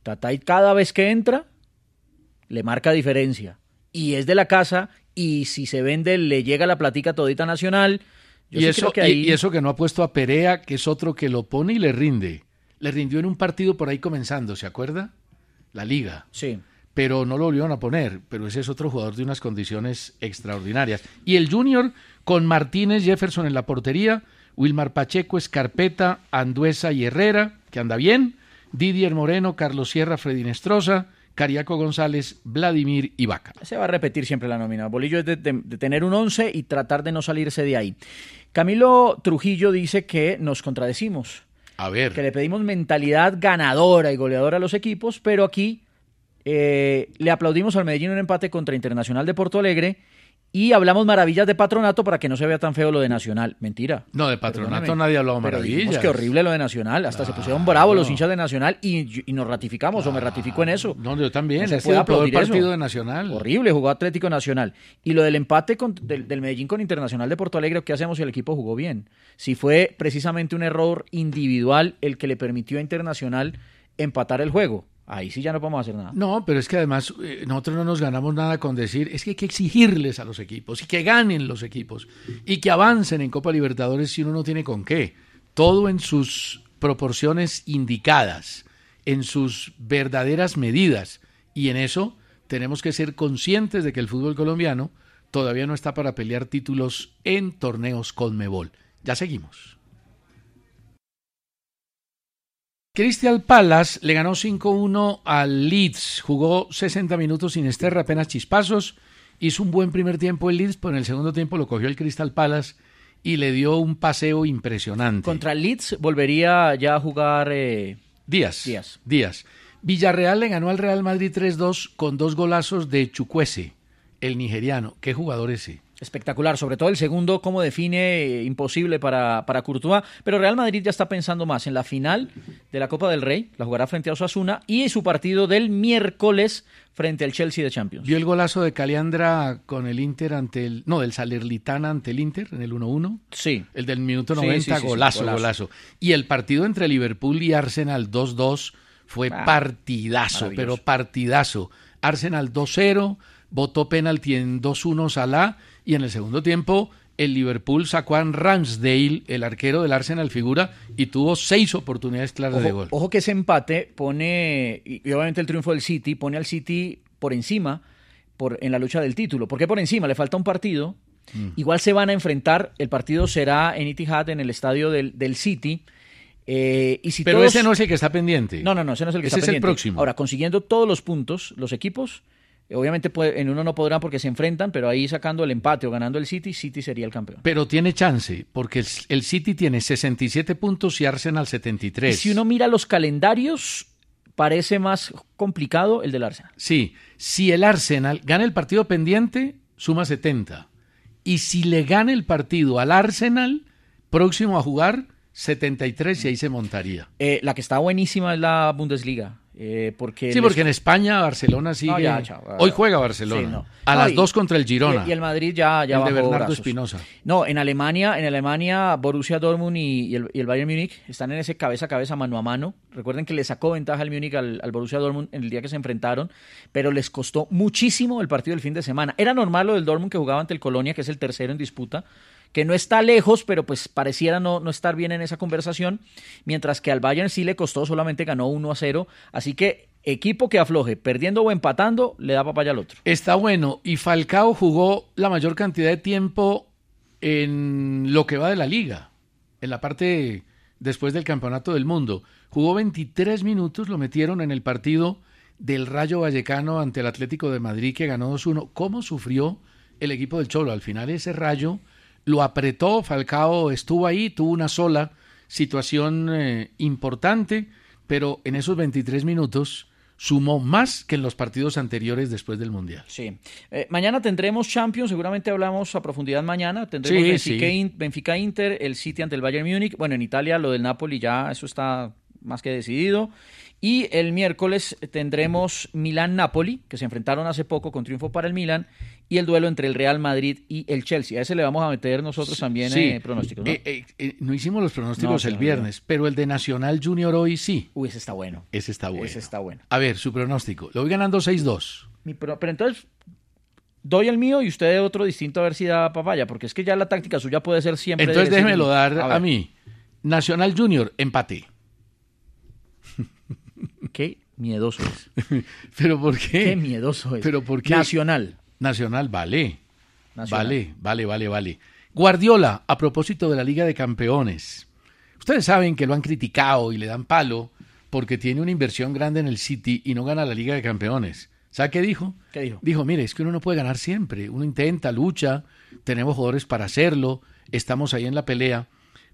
Tatay cada vez que entra le marca diferencia. Y es de la casa y si se vende le llega la platica todita nacional. Y, eso, que y, eso que no ha puesto a Perea, que es otro que lo pone y le rinde. Le rindió en un partido por ahí comenzando, ¿se acuerda? La liga. Sí. Pero no lo volvieron a poner. Pero ese es otro jugador de unas condiciones extraordinarias. Y el Junior con Martínez Jefferson en la portería, Wilmar Pacheco, Escarpeta, Anduesa y Herrera, que anda bien, Didier Moreno, Carlos Sierra, Freddy Nestroza, Cariaco González, Vladimir y Vaca. Se va a repetir siempre la nómina. Bolillo es de, tener un 11 y tratar de no salirse de ahí. Camilo Trujillo dice que nos contradecimos. A ver. Que le pedimos mentalidad ganadora y goleadora a los equipos, pero aquí eh, le aplaudimos al Medellín un empate contra Internacional de Porto Alegre y hablamos maravillas de patronato para que no se vea tan feo lo de Nacional. Mentira. No, de patronato nadie ha hablado maravillas. que horrible lo de Nacional. Hasta se pusieron bravos los hinchas de Nacional y, nos ratificamos o me ratifico en eso. No, yo también. No se puede partido de Nacional. Horrible, jugó Atlético Nacional. Y lo del empate del, del, Medellín con Internacional de Porto Alegre, ¿qué hacemos si el equipo jugó bien? Si fue precisamente un error individual el que le permitió a Internacional empatar el juego. Ahí sí ya no podemos hacer nada. No, pero es que además eh, nosotros no nos ganamos nada con decir, es que hay que exigirles a los equipos y que ganen los equipos y que avancen en Copa Libertadores si uno no tiene con qué. Todo en sus proporciones indicadas, en sus verdaderas medidas. Y en eso tenemos que ser conscientes de que el fútbol colombiano todavía no está para pelear títulos en torneos con Mebol. Ya seguimos. Crystal Palace le ganó 5-1 al Leeds. Jugó 60 minutos sin esterra, apenas chispazos. Hizo un buen primer tiempo el Leeds, pero en el segundo tiempo lo cogió el Crystal Palace y le dio un paseo impresionante. Contra el Leeds volvería ya a jugar eh, Díaz. Díaz. Díaz. Villarreal le ganó al Real Madrid 3-2 con dos golazos de Chukwese, el nigeriano. ¿Qué jugador ese? Espectacular, sobre todo el segundo, cómo define eh, imposible para, para Courtois. Pero Real Madrid ya está pensando más en la final de la Copa del Rey, la jugará frente a Osasuna, y su partido del miércoles frente al Chelsea de Champions. ¿Vio el golazo de Caliandra con el Inter ante el. No, del Salernitana ante el Inter en el 1-1? Sí. El del minuto 90, golazo, golazo, Y el partido entre Liverpool y Arsenal 2-2 fue ah, partidazo, pero partidazo. Arsenal 2-0, votó penalti en 2-1 Salah y en el segundo tiempo el Liverpool sacó a Ramsdale, el arquero del Arsenal figura, y tuvo seis oportunidades claras de gol. Ojo que ese empate pone, y obviamente el triunfo del City, pone al City por encima por, en la lucha del título. ¿Por qué por encima? Le falta un partido. Mm. Igual se van a enfrentar, el partido será en Etihad, en el estadio del, del City. Eh, y si Pero ese no es el que está pendiente. No, no, no, ese no es el que está pendiente. es el próximo. Ahora, consiguiendo todos los puntos, los equipos Obviamente en uno no podrá porque se enfrentan, pero ahí sacando el empate o ganando el City, City sería el campeón. Pero tiene chance, porque el City tiene 67 puntos y Arsenal 73. Y si uno mira los calendarios, parece más complicado el del Arsenal. Sí, si el Arsenal gana el partido pendiente, suma 70. Y si le gana el partido al Arsenal, próximo a jugar, 73 y ahí se montaría. Eh, la que está buenísima es la Bundesliga. Eh, porque sí, porque en España Barcelona sigue. Hoy juega Barcelona. A las dos contra el Girona. Y, el Madrid ya, ya el de Bernardo Espinosa. No, en Alemania, en Alemania, Borussia Dortmund y, el, Bayern Múnich están en ese cabeza a cabeza, mano a mano. Recuerden que le sacó ventaja el Múnich al, al, Borussia Dortmund en el día que se enfrentaron, pero les costó muchísimo el partido del fin de semana. Era normal lo del Dortmund que jugaba ante el Colonia, que es el tercero en disputa que no está lejos, pero pues pareciera no, no estar bien en esa conversación, mientras que al Bayern sí le costó, solamente ganó 1 a 0, así que equipo que afloje, perdiendo o empatando, le da papaya al otro. Está bueno, y Falcao jugó la mayor cantidad de tiempo en lo que va de la liga, en la parte después del Campeonato del Mundo. Jugó 23 minutos, lo metieron en el partido del Rayo Vallecano ante el Atlético de Madrid que ganó 2-1. ¿Cómo sufrió el equipo del Cholo? Al final ese Rayo lo apretó, Falcao estuvo ahí, tuvo una sola situación eh, importante, pero en esos 23 minutos sumó más que en los partidos anteriores después del Mundial. Sí. Eh, mañana tendremos Champions, seguramente hablamos a profundidad mañana. Tendremos Benfica, Inter, el City ante el Bayern Múnich. Bueno, en Italia lo del Napoli ya, eso está más que decidido. Y el miércoles tendremos Milán-Napoli, que se enfrentaron hace poco con triunfo para el Milán, y el duelo entre el Real Madrid y el Chelsea. A ese le vamos a meter nosotros también eh, pronósticos. ¿no? Eh, eh, no hicimos los pronósticos el viernes, pero el de Nacional Junior hoy sí. Uy, ese está bueno. Ese está bueno. Ese está bueno. A ver, su pronóstico. Lo voy ganando 6-2. Pero entonces, doy el mío y usted otro distinto a ver si da papaya, porque es que ya la táctica suya puede ser siempre. Entonces déjemelo dar a, ver, mí. Nacional Junior, empate. [LAUGHS] Qué miedoso es. [LAUGHS] ¿Pero por qué? Qué miedoso es. ¿Pero por qué? Nacional. Nacional, vale. Nacional. Vale, vale, vale, vale. Guardiola, a propósito de la Liga de Campeones. Ustedes saben que lo han criticado y le dan palo porque tiene una inversión grande en el City y no gana la Liga de Campeones. ¿Sabe qué dijo? ¿Qué dijo? Dijo, mire, es que uno no puede ganar siempre. Uno intenta, lucha, tenemos jugadores para hacerlo, estamos ahí en la pelea,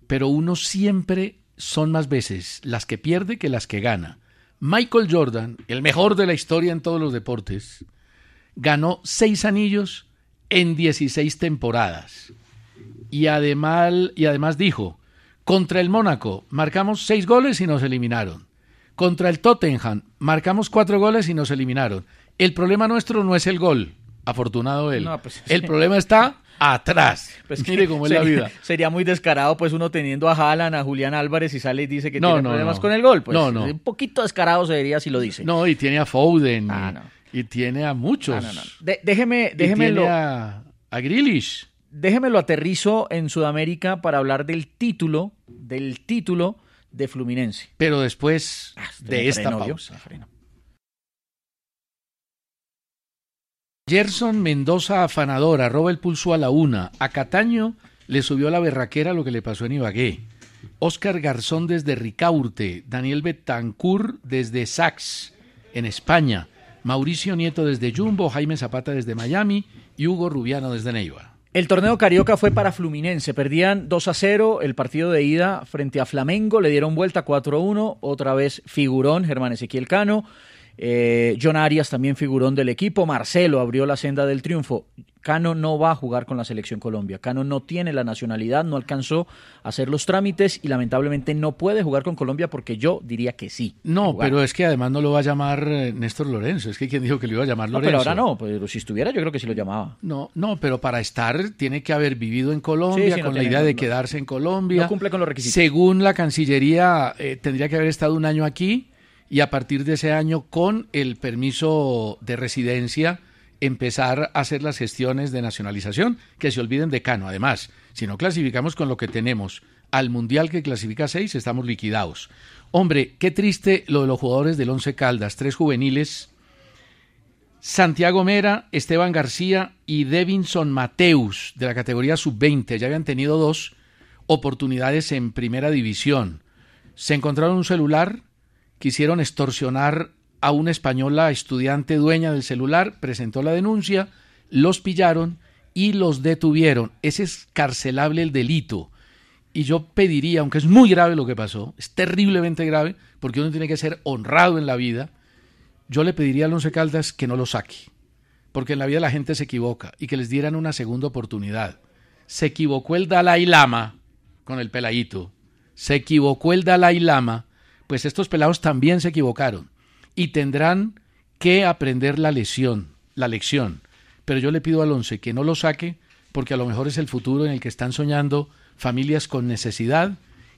pero uno siempre son más veces las que pierde que las que gana. Michael Jordan, el mejor de la historia en todos los deportes, ganó seis anillos en 16 temporadas. Y además, y además dijo, contra el Mónaco marcamos seis goles y nos eliminaron. Contra el Tottenham marcamos cuatro goles y nos eliminaron. El problema nuestro no es el gol, afortunado él. No, pues, el sí. problema está atrás. Pues Mire cómo es la sería- vida. Sería muy descarado, pues uno teniendo a Haaland, a Julián Álvarez y sale y dice que No, tiene no, problemas no. con el gol. Pues No, no. Un poquito descarado se diría si lo dice. No, y tiene a Foden Ah, y. y tiene a muchos. No, no, no. De- déjeme, Y déjeme tiene lo, a, a Grealish. déjeme lo aterrizo en Sudamérica para hablar del título, del título de Fluminense. Pero después Usted de esta frenó, ¿vio? pausa. Gerson Mendoza afanador, arroba el pulso a la una. A Cataño le subió la berraquera lo que le pasó en Ibagué. Oscar Garzón desde Ricaurte. Daniel Betancourt desde Sax, en España. Mauricio Nieto desde Jumbo. Jaime Zapata desde Miami. Y Hugo Rubiano desde Neiva. El torneo carioca fue para Fluminense. Perdían 2 a 0 el partido de ida frente a Flamengo. Le dieron vuelta 4 a 1. Otra vez figurón Germán Ezequiel Cano. Eh, John Arias también figurón del equipo. Marcelo abrió la senda del triunfo. Cano no va a jugar con la selección Colombia. Cano no tiene la nacionalidad, no alcanzó a hacer los trámites y lamentablemente no puede jugar con Colombia porque yo diría que sí. No, Jugar. pero es que además no lo va a llamar eh, Néstor Lorenzo. Es que quien dijo que lo iba a llamar No, Lorenzo. pero ahora no, pero si estuviera yo creo que sí lo llamaba. No, no, pero para estar tiene que haber vivido en Colombia, Sí, sí, no con la idea de no- quedarse en Colombia. no cumple con los requisitos. Según la Cancillería, eh, tendría que haber estado un año aquí y a partir de ese año, con el permiso de residencia, empezar a hacer las gestiones de nacionalización, que se olviden de Cano. Además, si no clasificamos con lo que tenemos al Mundial que clasifica seis, estamos liquidados. Hombre, qué triste lo de los jugadores del Once Caldas, tres juveniles Santiago Mera, Esteban García y Devinson Mateus de la categoría sub-20 ya habían tenido dos oportunidades en primera división. Se encontraron un celular, quisieron extorsionar a una española estudiante dueña del celular, presentó la denuncia, los pillaron y los detuvieron. Es escarcelable el delito. Y yo pediría, aunque es muy grave lo que pasó, es terriblemente grave, porque uno tiene que ser honrado en la vida, yo le pediría al Once Caldas que no lo saque, porque en la vida la gente se equivoca y que les dieran una segunda oportunidad. Se equivocó el Dalai Lama con el peladito, se equivocó el Dalai Lama, pues estos pelados también se equivocaron y tendrán que aprender la lección, la lección. Pero yo le pido al Once que no lo saque, porque a lo mejor es el futuro en el que están soñando familias con necesidad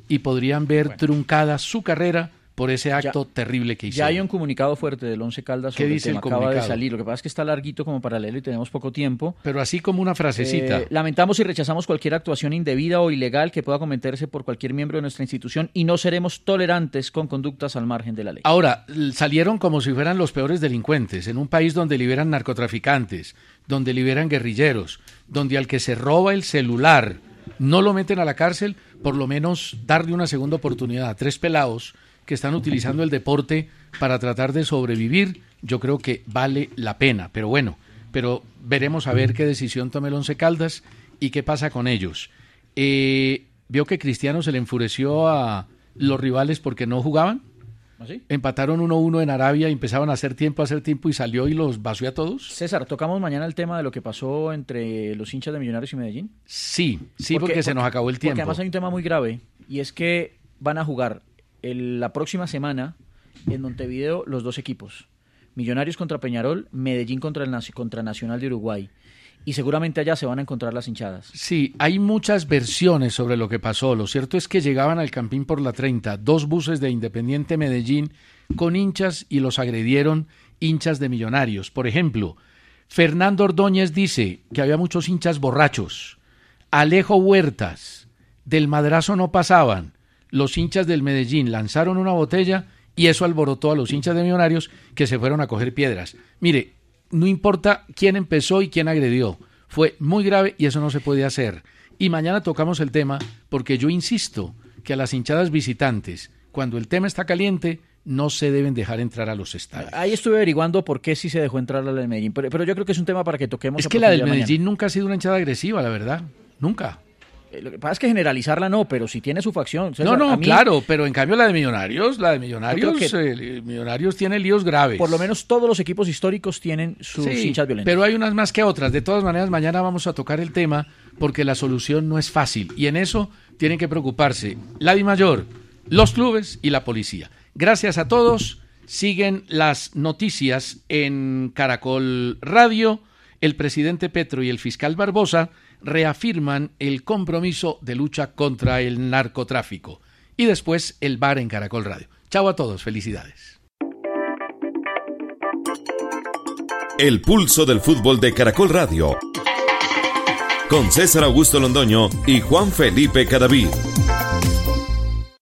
y podrían ver truncada su carrera por ese acto terrible que Ya hicieron. hay un comunicado fuerte del Once Caldas ¿Qué sobre dice el. Acaba de salir. Lo que pasa es que está larguito como para leerlo y tenemos poco tiempo. Pero así como una frasecita. Eh, lamentamos y rechazamos cualquier actuación indebida o ilegal que pueda cometerse por cualquier miembro de nuestra institución y no seremos tolerantes con conductas al margen de la ley. Ahora, salieron como si fueran los peores delincuentes, en un país donde liberan narcotraficantes, donde liberan guerrilleros, donde al que se roba el celular no lo meten a la cárcel, por lo menos darle una segunda oportunidad a tres pelados que están utilizando el deporte para tratar de sobrevivir, yo creo que vale la pena. Pero bueno, pero veremos a ver qué decisión tome el Once Caldas y qué pasa con ellos. Eh, ¿Vio que Cristiano se le enfureció a los rivales porque no jugaban? ¿Así? Empataron 1-1 en Arabia y empezaban a hacer tiempo, a hacer tiempo y salió y los vació a todos. César, ¿tocamos mañana el tema de lo que pasó entre los hinchas de Millonarios y Medellín? Sí, sí, porque, se nos acabó el tiempo. Porque además hay un tema muy grave y es que van a jugar la próxima semana en Montevideo los dos equipos. Millonarios contra Peñarol, Medellín contra, el, contra Nacional de Uruguay. Y seguramente allá se van a encontrar las hinchadas. Sí, hay muchas versiones sobre lo que pasó. Lo cierto es que llegaban al Campín por la 30, dos buses de Independiente Medellín con hinchas y los agredieron hinchas de Millonarios. Por ejemplo, Fernando Ordóñez dice que había muchos hinchas borrachos. Alejo Huertas, del madrazo no pasaban. Los hinchas del Medellín lanzaron una botella y eso alborotó a los hinchas de Millonarios que se fueron a coger piedras. Mire, no importa quién empezó y quién agredió, fue muy grave y eso no se puede hacer. Y mañana tocamos el tema porque yo insisto que a las hinchadas visitantes, cuando el tema está caliente, no se deben dejar entrar a los estadios. Ahí estuve averiguando por qué sí se dejó entrar a la del Medellín, pero, yo creo que es un tema para que toquemos. Es que la del Medellín nunca ha sido una hinchada agresiva, la verdad. Nunca. Eh, lo que pasa es que generalizarla no, pero si tiene su facción. no, no, claro, pero en cambio la de Millonarios, la de Millonarios, eh, Millonarios tiene líos graves. Por lo menos todos los equipos históricos tienen sus hinchas violentas. Pero hay unas más que otras. De todas maneras, mañana vamos a tocar el tema porque la solución no es fácil y en eso tienen que preocuparse la Di Mayor, los clubes y la policía. Gracias a todos. Siguen las noticias en Caracol Radio. El presidente Petro y el fiscal Barbosa reafirman el compromiso de lucha contra el narcotráfico. Y después el bar en Caracol Radio. Chao a todos, felicidades. El pulso del fútbol de Caracol Radio. Con César Augusto Londoño y Juan Felipe Cadavid.